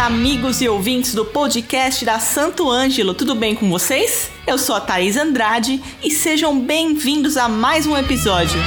amigos e ouvintes do podcast da Santo Ângelo, tudo bem com vocês? Eu sou a Thaís Andrade e sejam bem-vindos a mais um episódio.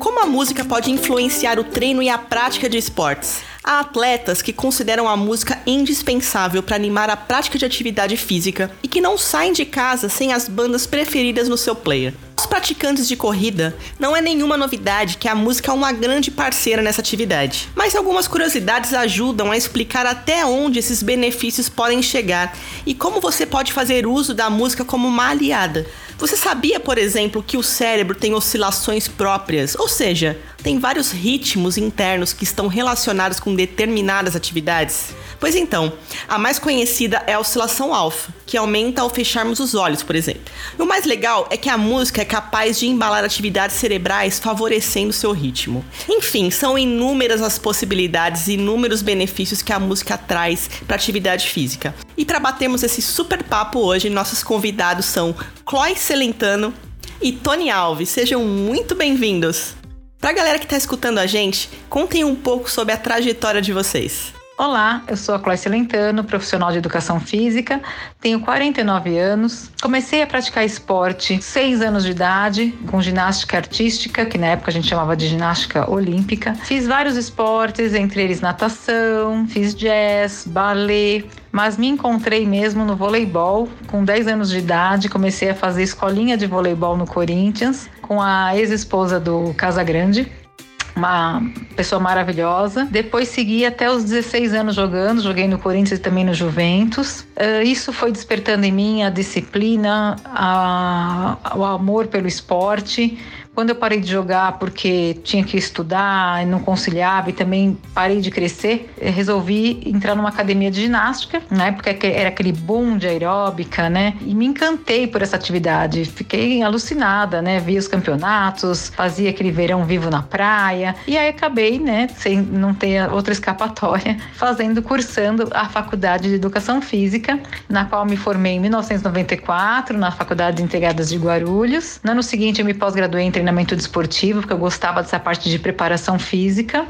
Como a música pode influenciar o treino e a prática de esportes? Há atletas que consideram a música indispensável para animar a prática de atividade física e que não saem de casa sem as bandas preferidas no seu player. Os praticantes de corrida, não é nenhuma novidade que a música é uma grande parceira nessa atividade, mas algumas curiosidades ajudam a explicar até onde esses benefícios podem chegar e como você pode fazer uso da música como uma aliada. Você sabia, por exemplo, que o cérebro tem oscilações próprias, ou seja, tem vários ritmos internos que estão relacionados com determinadas atividades? Pois então, a mais conhecida é a oscilação alfa, que aumenta ao fecharmos os olhos, por exemplo. E o mais legal é que a música é capaz de embalar atividades cerebrais favorecendo seu ritmo. Enfim, são inúmeras as possibilidades e inúmeros benefícios que a música traz para atividade física. E para batermos esse super papo hoje, nossos convidados são Chloe Celentano e Tony Alves. Sejam muito bem-vindos. Para a galera que está escutando a gente, contem um pouco sobre a trajetória de vocês. Olá, eu sou a Cláudia Lentano, profissional de educação física, tenho 49 anos, comecei a praticar esporte 6 anos de idade, com ginástica artística, que na época a gente chamava de ginástica olímpica. Fiz vários esportes, entre eles natação, fiz jazz, ballet, mas me encontrei mesmo no voleibol. Com 10 anos de idade, comecei a fazer escolinha de voleibol no Corinthians, com a ex-esposa do Casagrande uma pessoa maravilhosa. Depois segui até os 16 anos jogando, joguei no Corinthians e também no Juventus. Uh, isso foi despertando em mim a disciplina, a, o amor pelo esporte, quando eu parei de jogar porque tinha que estudar e não conciliava e também parei de crescer, resolvi entrar numa academia de ginástica, na época era aquele boom de aeróbica, né? E me encantei por essa atividade, fiquei alucinada, né? Vi os campeonatos, fazia aquele verão vivo na praia e aí acabei, né, sem não ter outra escapatória, fazendo, cursando a faculdade de Educação Física, na qual me formei em 1994 na Faculdade Integradas de Guarulhos. No ano seguinte eu me pós-graduei em treinamento desportivo, porque eu gostava dessa parte de preparação física.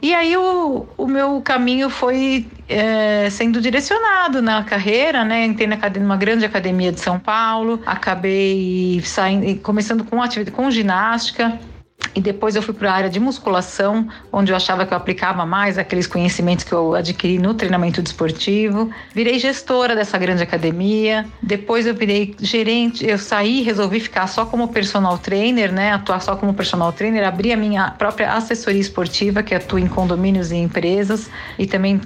E aí o, o meu caminho foi é, sendo direcionado na carreira, né? Entrei na numa grande academia de São Paulo, acabei saindo, começando com atividade, com ginástica, e depois eu fui para a área de musculação, onde eu achava que eu aplicava mais aqueles conhecimentos que eu adquiri no treinamento desportivo. Virei gestora dessa grande academia. Depois eu virei gerente. Eu saí, resolvi ficar só como personal trainer, né? Atuar só como personal trainer. Abri a minha própria assessoria esportiva, que atua em condomínios e empresas. E também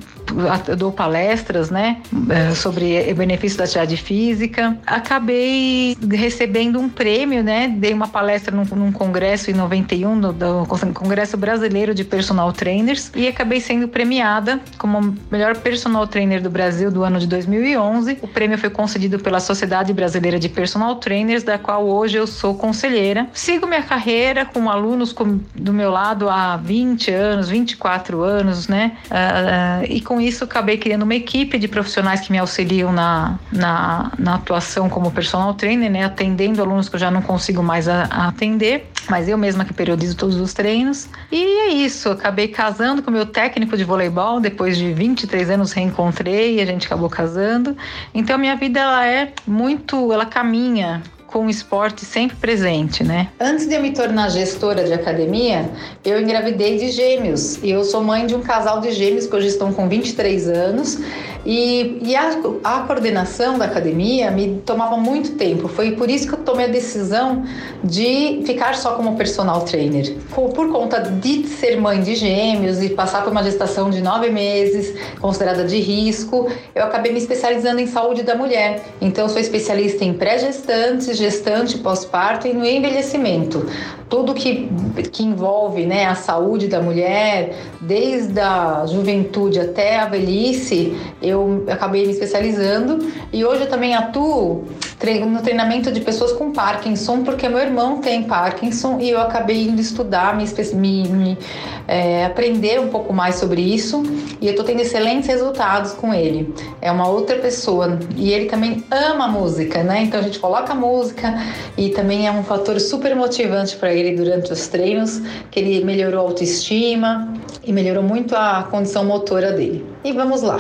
dou palestras, né? Eh, sobre o benefício da atividade física. Acabei recebendo um prêmio, né? Dei uma palestra num, num congresso em 90 91 do, do Congresso Brasileiro de Personal Trainers e acabei sendo premiada como melhor personal trainer do Brasil do ano de 2011. O prêmio foi concedido pela Sociedade Brasileira de Personal Trainers, da qual hoje eu sou conselheira. Sigo minha carreira com alunos com, do meu lado há 20 anos, 24 anos, né? Uh, uh, e com isso acabei criando uma equipe de profissionais que me auxiliam na, na, na atuação como personal trainer, né? Atendendo alunos que eu já não consigo mais a, a atender, mas eu mesma que periodizo todos os treinos. E é isso, acabei casando com o meu técnico de voleibol, depois de 23 anos reencontrei e a gente acabou casando. Então minha vida ela é muito, ela caminha com o esporte sempre presente, né? Antes de eu me tornar gestora de academia, eu engravidei de gêmeos. E eu sou mãe de um casal de gêmeos que hoje estão com 23 anos. E, e a, a, coordenação da academia me tomava muito tempo. Foi por isso que eu tomei a decisão de ficar só como personal trainer. Por, por conta de ser mãe de gêmeos e passar por uma gestação de nove meses, considerada de risco, eu acabei me especializando em saúde da mulher. Então, eu sou especialista em pré-gestantes, gestante, pós-parto e no envelhecimento. Tudo que, que envolve né, a saúde da mulher, desde a juventude até a velhice, eu acabei me especializando. E hoje eu também atuo no treinamento de pessoas com Parkinson, porque meu irmão tem Parkinson e eu acabei indo estudar, me, me, me é, aprender um pouco mais sobre isso e eu estou tendo excelentes resultados com ele. É uma outra pessoa e ele também ama música, né? Então a gente coloca música e também é um fator super motivante para ele durante os treinos, que ele melhorou a autoestima e melhorou muito a condição motora dele. E vamos lá,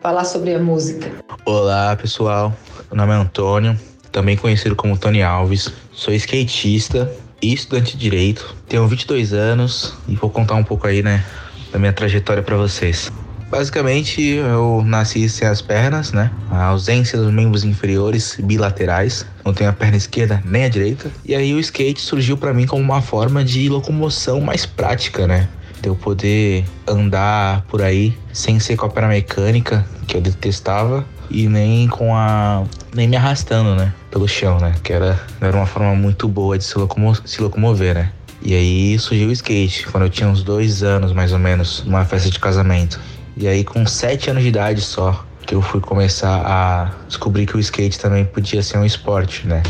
falar sobre a música. Olá, pessoal. Meu nome é Antônio, também conhecido como Tony Alves. Sou skatista e estudante de direito. Tenho 22 anos e vou contar um pouco aí, né, da minha trajetória para vocês. Basicamente, eu nasci sem as pernas, né? A ausência dos membros inferiores bilaterais. Não tenho a perna esquerda nem a direita. E aí o skate surgiu para mim como uma forma de locomoção mais prática, né? De eu poder andar por aí sem ser com a perna mecânica, que eu detestava, e nem com a. nem me arrastando, né? Pelo chão, né? Que era, era uma forma muito boa de se, locomo se locomover, né? E aí surgiu o skate, quando eu tinha uns dois anos mais ou menos, numa festa de casamento. E aí com sete anos de idade só, que eu fui começar a descobrir que o skate também podia ser um esporte, né?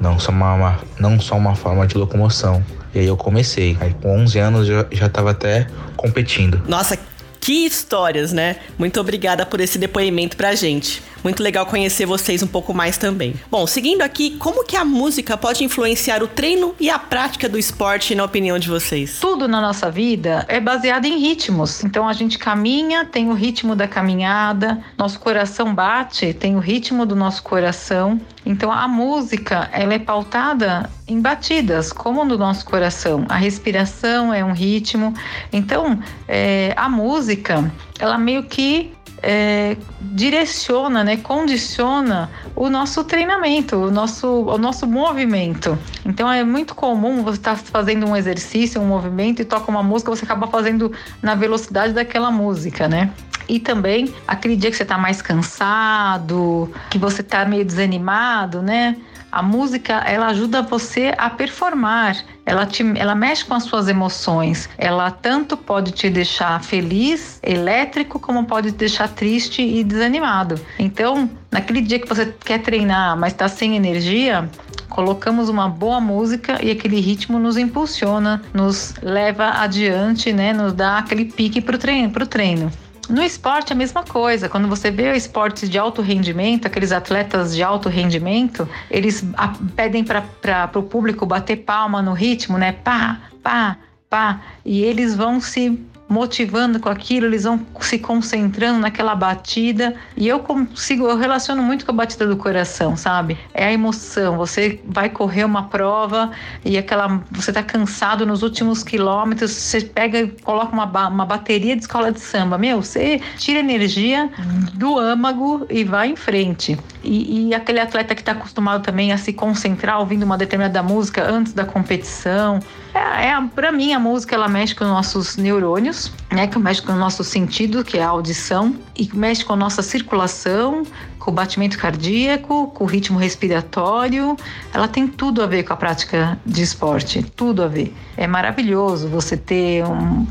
Não só uma, uma não só uma forma de locomoção. E aí eu comecei. Aí com 11 anos eu já estava até competindo. Nossa, que histórias, né? Muito obrigada por esse depoimento pra gente. Muito legal conhecer vocês um pouco mais também. Bom, seguindo aqui, como que a música pode influenciar o treino e a prática do esporte na opinião de vocês? Tudo na nossa vida é baseado em ritmos. Então a gente caminha, tem o ritmo da caminhada, nosso coração bate, tem o ritmo do nosso coração. Então a música, ela é pautada em batidas, como no nosso coração. A respiração é um ritmo. Então, é, a música, ela meio que é, direciona, né, condiciona o nosso treinamento, o nosso, o nosso movimento. Então é muito comum você estar tá fazendo um exercício, um movimento e toca uma música, você acaba fazendo na velocidade daquela música, né? E também aquele dia que você está mais cansado, que você está meio desanimado, né? A música, ela ajuda você a performar, ela, te, ela mexe com as suas emoções. Ela tanto pode te deixar feliz, elétrico, como pode te deixar triste e desanimado. Então, naquele dia que você quer treinar, mas está sem energia, colocamos uma boa música e aquele ritmo nos impulsiona, nos leva adiante, né? Nos dá aquele pique para o treino, pro treino. No esporte, a mesma coisa. Quando você vê esportes de alto rendimento, aqueles atletas de alto rendimento, eles pedem para o público bater palma no ritmo, né? Pá, pá, pá. E eles vão se motivando com aquilo, eles vão se concentrando naquela batida. E eu consigo, eu relaciono muito com a batida do coração, sabe? É a emoção. Você vai correr uma prova e aquela. Você tá cansado nos últimos quilômetros, você pega e coloca uma, uma bateria de escola de samba. Meu, você tira energia do âmago e vai em frente. E, e aquele atleta que está acostumado também a se concentrar ouvindo uma determinada música antes da competição. É, é para mim a música ela mexe com nossos neurônios, né, que mexe com o nosso sentido, que é a audição, e mexe com a nossa circulação, com o batimento cardíaco, com o ritmo respiratório. Ela tem tudo a ver com a prática de esporte, tudo a ver. É maravilhoso você ter um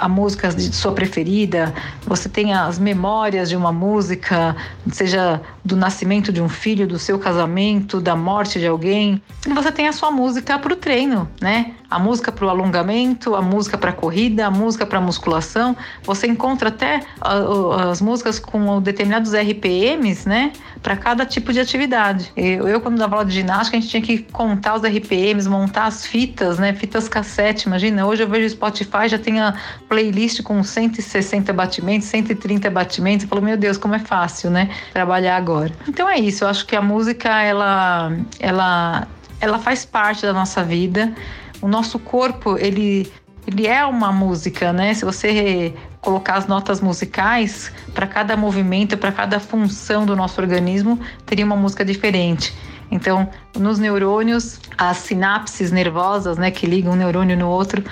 a música de sua preferida, você tem as memórias de uma música, seja do nascimento de um filho, do seu casamento, da morte de alguém, e você tem a sua música para o treino, né? A música para o alongamento, a música para corrida, a música para musculação. Você encontra até as músicas com determinados RPMs, né? Para cada tipo de atividade. Eu, quando dava aula de ginástica, a gente tinha que contar os RPMs, montar as fitas, né? Fitas cassete. Imagina, hoje eu vejo o Spotify, já tem a playlist com 160 batimentos, 130 batimentos. Eu falo, meu Deus, como é fácil, né? Trabalhar agora. Então é isso. Eu acho que a música, ela, ela, ela faz parte da nossa vida. O nosso corpo, ele ele é uma música, né? Se você colocar as notas musicais para cada movimento, para cada função do nosso organismo, teria uma música diferente. Então, nos neurônios, as sinapses nervosas, né, que ligam um neurônio no outro,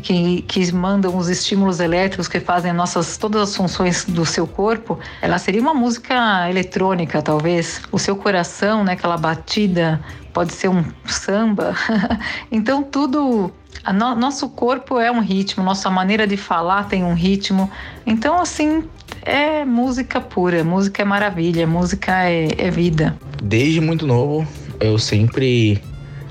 que, que mandam os estímulos elétricos que fazem nossas todas as funções do seu corpo, ela seria uma música eletrônica, talvez. O seu coração, né, aquela batida, pode ser um samba. então tudo No, nosso corpo é um ritmo, nossa maneira de falar tem um ritmo. Então, assim, é música pura, música é maravilha, música é, é vida. Desde muito novo, eu sempre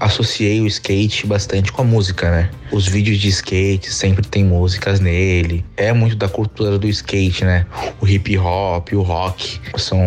associei o skate bastante com a música, né? Os vídeos de skate sempre tem músicas nele. É muito da cultura do skate, né? O hip hop, o rock são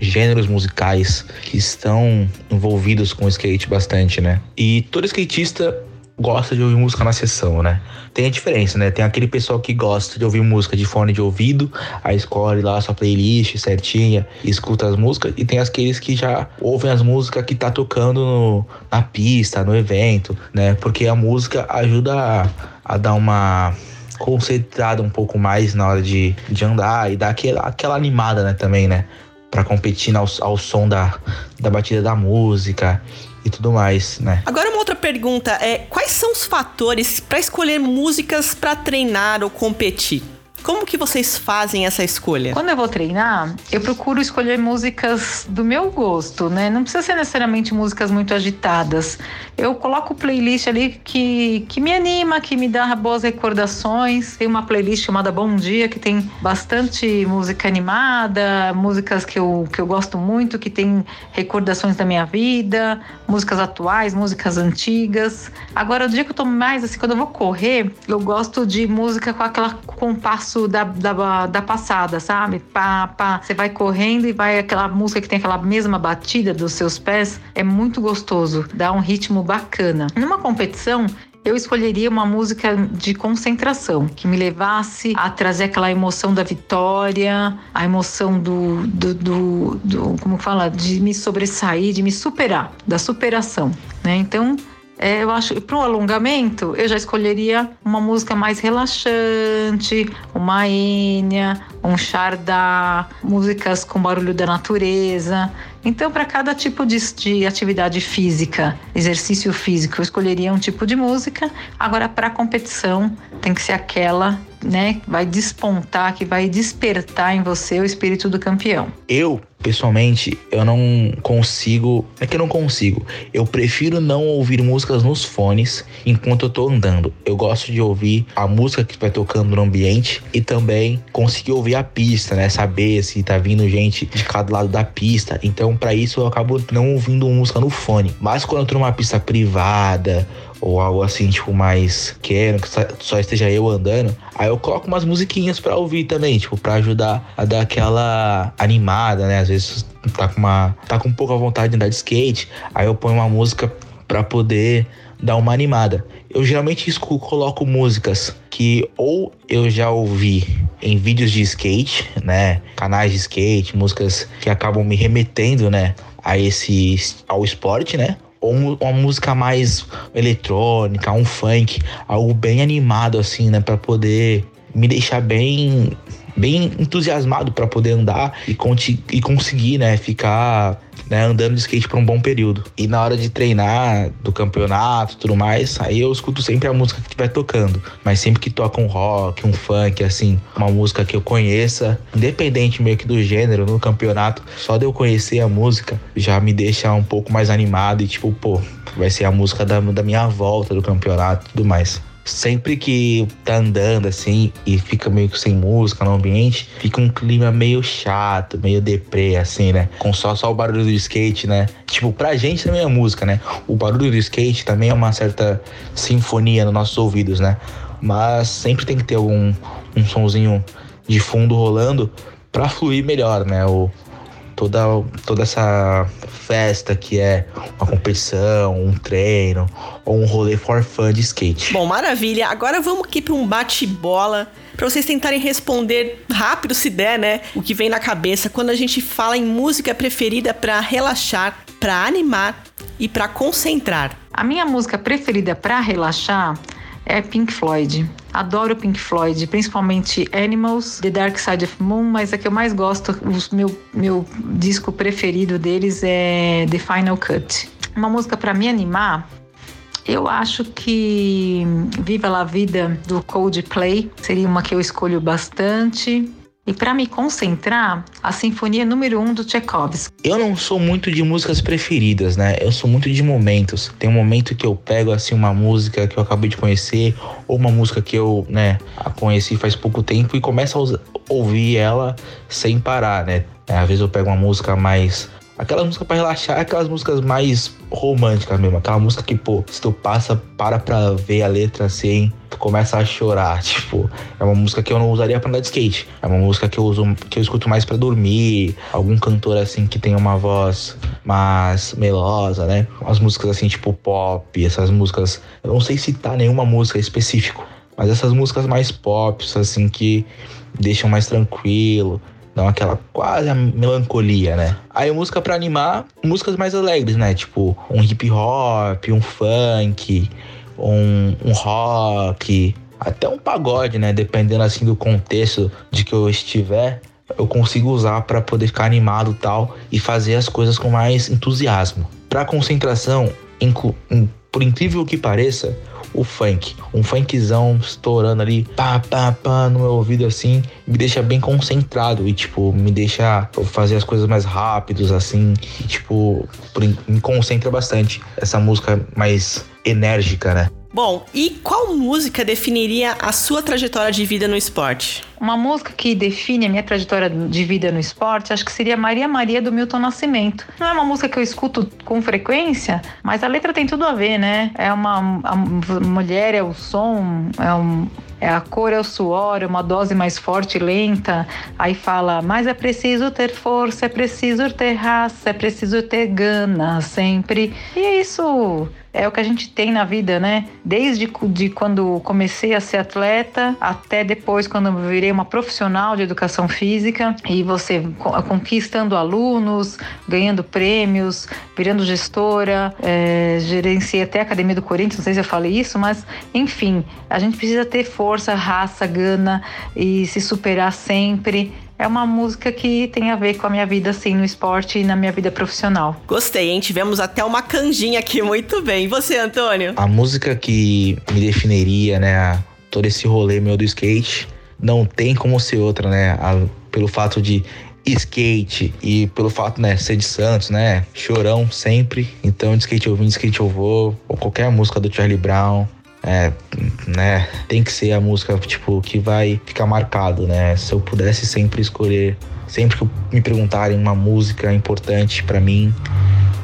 gêneros musicais que estão envolvidos com o skate bastante, né? E todo skatista gosta de ouvir música na sessão, né? Tem a diferença, né? Tem aquele pessoal que gosta de ouvir música de fone de ouvido, aí escolhe lá a sua playlist certinha, escuta as músicas, e tem aqueles que já ouvem as músicas que tá tocando no, na pista, no evento, né? Porque a música ajuda a, a dar uma concentrada um pouco mais na hora de, de andar e dar aquela, aquela animada, né, também, né? Pra competir ao, ao som da, da batida da música e tudo mais, né? Agora uma outra pergunta é quais são os fatores para escolher músicas para treinar ou competir? Como que vocês fazem essa escolha? Quando eu vou treinar, eu procuro escolher músicas do meu gosto, né? Não precisa ser necessariamente músicas muito agitadas. Eu coloco playlist ali que, que me anima, que me dá boas recordações. Tem uma playlist chamada Bom Dia, que tem bastante música animada, músicas que eu, que eu gosto muito, que tem recordações da minha vida, músicas atuais, músicas antigas. Agora, o dia que eu tô mais assim, quando eu vou correr, eu gosto de música com aquela compasso da, da, da passada, sabe? Pá, pá. Você vai correndo e vai aquela música que tem aquela mesma batida dos seus pés. É muito gostoso, dá um ritmo bacana. Numa competição, eu escolheria uma música de concentração, que me levasse a trazer aquela emoção da vitória, a emoção do, do, do, do como fala, de me sobressair, de me superar, da superação, né? Então, é, eu acho que para um alongamento eu já escolheria uma música mais relaxante, uma Enya, um Chardá, músicas com barulho da natureza. Então, para cada tipo de, de, atividade física, exercício físico, eu escolheria um tipo de música. Agora, para competição, tem que ser aquela, né, vai despontar, que vai despertar em você o espírito do campeão. Eu, pessoalmente, eu não consigo, é que eu não consigo. Eu prefiro não ouvir músicas nos fones enquanto eu tô andando. Eu gosto de ouvir a música que vai tocando no ambiente e também conseguir ouvir a pista, né, saber se tá vindo gente de cada lado da pista. Então, para isso eu acabo não ouvindo música no fone. Mas quando eu tô numa pista privada ou algo assim, tipo, mais quero que só esteja eu andando, aí eu coloco umas musiquinhas para ouvir também, tipo, para ajudar a dar aquela animada, né? Às vezes tá com uma tá com pouca vontade de andar de skate, aí eu ponho uma música para poder dar uma animada. Eu geralmente coloco músicas que ou eu já ouvi em vídeos de skate, né, canais de skate, músicas que acabam me remetendo, né, a esse ao esporte, né? Ou uma música mais eletrônica, um funk, algo bem animado assim, né, para poder me deixar bem bem entusiasmado para poder andar e, e conseguir, né, ficar né, andando de skate por um bom período. E na hora de treinar do campeonato tudo mais, aí eu escuto sempre a música que estiver tocando. Mas sempre que toca um rock, um funk, assim, uma música que eu conheça, independente meio que do gênero, no campeonato, só de eu conhecer a música já me deixa um pouco mais animado e tipo, pô, vai ser a música da, da minha volta do campeonato e tudo mais sempre que tá andando assim e fica meio que sem música no ambiente, fica um clima meio chato, meio deprê, assim, né? Com só, só o barulho do skate, né? Tipo, pra gente também é música, né? O barulho do skate também é uma certa sinfonia nos nossos ouvidos, né? Mas sempre tem que ter algum um sonzinho de fundo rolando para fluir melhor, né? O, toda, toda essa festa que é uma competição, um treino ou um rolê for fun de skate. Bom, maravilha. Agora vamos aqui para um bate-bola para vocês tentarem responder rápido se der, né? O que vem na cabeça quando a gente fala em música preferida para relaxar, para animar e para concentrar. A minha música preferida para relaxar é Pink Floyd. Adoro Pink Floyd, principalmente Animals, The Dark Side of Moon, mas a que eu mais gosto, o meu, meu disco preferido deles é The Final Cut. Uma música para me animar, eu acho que Viva la Vida do Coldplay seria uma que eu escolho bastante. E para me concentrar, a Sinfonia número 1 um do Tchaikovsky. Eu não sou muito de músicas preferidas, né? Eu sou muito de momentos. Tem um momento que eu pego assim uma música que eu acabei de conhecer ou uma música que eu, né, a conheci faz pouco tempo e começo a ouvir ela sem parar, né? Às vezes eu pego uma música mais Aquela música para relaxar, aquelas músicas mais românticas mesmo. Aquela música que, pô, se tu passa, para pra ver a letra assim, tu começa a chorar. Tipo, é uma música que eu não usaria pra andar de skate. É uma música que eu uso, que eu escuto mais para dormir. Algum cantor assim que tem uma voz mais melosa, né? Umas músicas assim, tipo pop, essas músicas. Eu não sei citar nenhuma música específico, mas essas músicas mais pop, assim, que deixam mais tranquilo dão aquela quase melancolia, né? Aí música para animar, músicas mais alegres, né? Tipo um hip hop, um funk, um, um rock, até um pagode, né? Dependendo assim do contexto de que eu estiver, eu consigo usar para poder ficar animado tal e fazer as coisas com mais entusiasmo. Para concentração, por incrível que pareça, o funk. Um funkzão estourando ali, pá, pá, pá, no meu ouvido assim, me deixa bem concentrado e, tipo, me deixa fazer as coisas mais rápidos, assim, e, tipo, me concentra bastante. Essa música mais enérgica, né? Bom, e qual música definiria a sua trajetória de vida no esporte? Uma música que define a minha trajetória de vida no esporte, acho que seria Maria Maria do Milton Nascimento. Não é uma música que eu escuto com frequência, mas a letra tem tudo a ver, né? É uma mulher, é o som, é um, é a cor, é o suor, é uma dose mais forte e lenta. Aí fala, mas é preciso ter força, é preciso ter raça, é preciso ter gana sempre. E é isso é o que a gente tem na vida, né? Desde de quando comecei a ser atleta até depois quando eu virei uma profissional de educação física e você conquistando alunos, ganhando prêmios, virando gestora, é, gerenciei até a Academia do Corinthians, não sei se eu falei isso, mas enfim, a gente precisa ter força, raça, gana e se superar sempre é uma música que tem a ver com a minha vida, assim, no esporte e na minha vida profissional. Gostei, hein? Tivemos até uma canjinha aqui, muito bem. E você, Antônio? A música que me definiria, né, todo esse rolê meu do skate, não tem como ser outra, né? A, pelo fato de skate e pelo fato, né, ser de Santos, né? Chorão sempre. Então, de skate eu vim, de skate eu vou. Ou qualquer música do Charlie Brown é, né, tem que ser a música, tipo, que vai ficar marcado, né? Se eu pudesse sempre escolher, sempre que me perguntarem uma música importante para mim,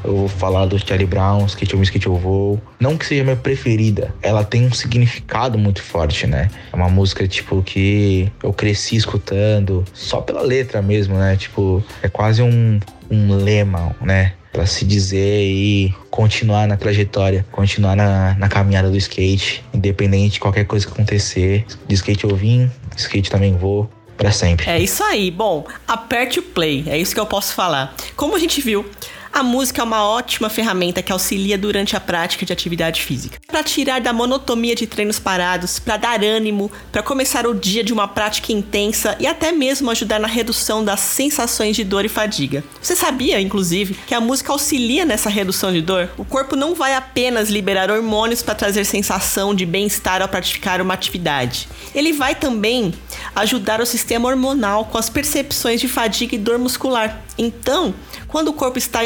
eu vou falar do Charlie Brown, Skate Eu Skate Eu Vou. Não que seja minha preferida, ela tem um significado muito forte, né? É uma música, tipo, que eu cresci escutando, só pela letra mesmo, né? Tipo, é quase um, um lema, né? para se dizer e continuar na trajetória, continuar na, na caminhada do skate, independente de qualquer coisa que acontecer. De skate eu vim, skate também vou. Pra sempre. É isso aí. Bom, aperte o play. É isso que eu posso falar. Como a gente viu, a música é uma ótima ferramenta que auxilia durante a prática de atividade física. Para tirar da monotonia de treinos parados, para dar ânimo, para começar o dia de uma prática intensa e até mesmo ajudar na redução das sensações de dor e fadiga. Você sabia, inclusive, que a música auxilia nessa redução de dor? O corpo não vai apenas liberar hormônios para trazer sensação de bem-estar ao praticar uma atividade. Ele vai também ajudar o sistema hormonal com as percepções de fadiga e dor muscular. Então, quando o corpo está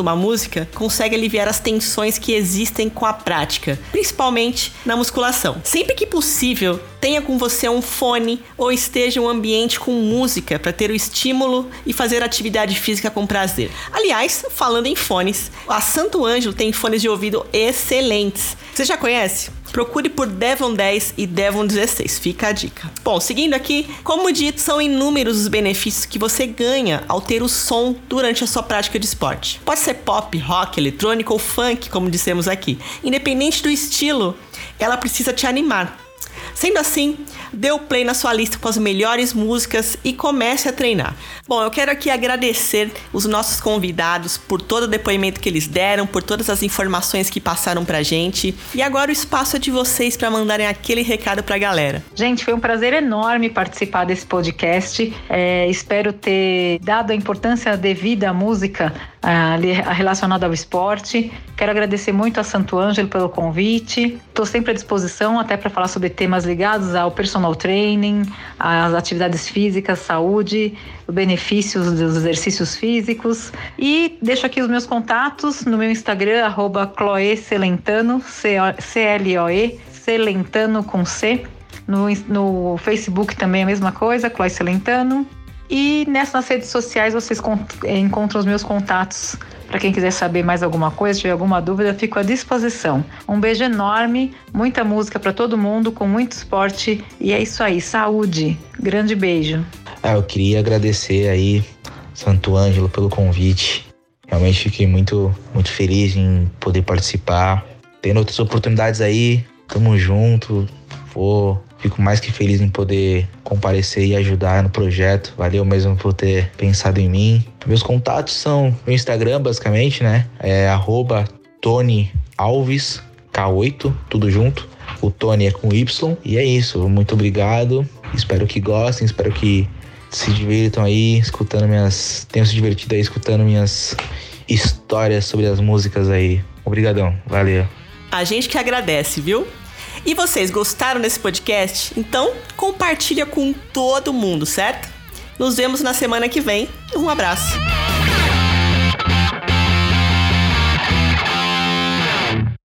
uma música, consegue aliviar as tensões que existem com a prática, principalmente na musculação. Sempre que possível, tenha com você um fone ou esteja em um ambiente com música para ter o estímulo e fazer atividade física com prazer. Aliás, falando em fones, a Santo Ângelo tem fones de ouvido excelentes. Você já conhece? Procure por Devon 10 e Devon 16, fica a dica. Bom, seguindo aqui, como dito, são inúmeros os benefícios que você ganha ao ter o som durante a sua prática de esporte. Pode ser pop, rock, eletrônico ou funk, como dissemos aqui. Independente do estilo, ela precisa te animar. Sendo assim, dê o play na sua lista com as melhores músicas e comece a treinar. Bom, eu quero aqui agradecer os nossos convidados por todo o depoimento que eles deram, por todas as informações que passaram pra gente. E agora o espaço é de vocês para mandarem aquele recado pra galera. Gente, foi um prazer enorme participar desse podcast. É, espero ter dado a importância devida à música relacionada ao esporte. Quero agradecer muito a Santo Ângelo pelo convite. Estou sempre à disposição até para falar sobre temas ligados ao personal training, às atividades físicas, saúde, benefícios dos exercícios físicos. E deixo aqui os meus contatos no meu Instagram, arroba Cloe Celentano, C-L-O-E, Celentano com C. No, no Facebook também a mesma coisa, Chloe Celentano. E nessas redes sociais vocês encontram os meus contatos para quem quiser saber mais alguma coisa, tiver alguma dúvida, fico à disposição. Um beijo enorme, muita música para todo mundo, com muito esporte e é isso aí, saúde. Grande beijo. Ah, eu queria agradecer aí Santo Ângelo pelo convite. Realmente fiquei muito, muito feliz em poder participar. Tendo outras oportunidades aí, tamo junto. Vou Fico mais que feliz em poder comparecer e ajudar no projeto. Valeu mesmo por ter pensado em mim. Meus contatos são no Instagram, basicamente, né? É arroba Tony Alves K8, tudo junto. O Tony é com Y. E é isso. Muito obrigado. Espero que gostem, espero que se divirtam aí escutando minhas. Tenham se divertido aí escutando minhas histórias sobre as músicas aí. Obrigadão, valeu. A gente que agradece, viu? E vocês gostaram desse podcast? Então compartilha com todo mundo, certo? Nos vemos na semana que vem. Um abraço.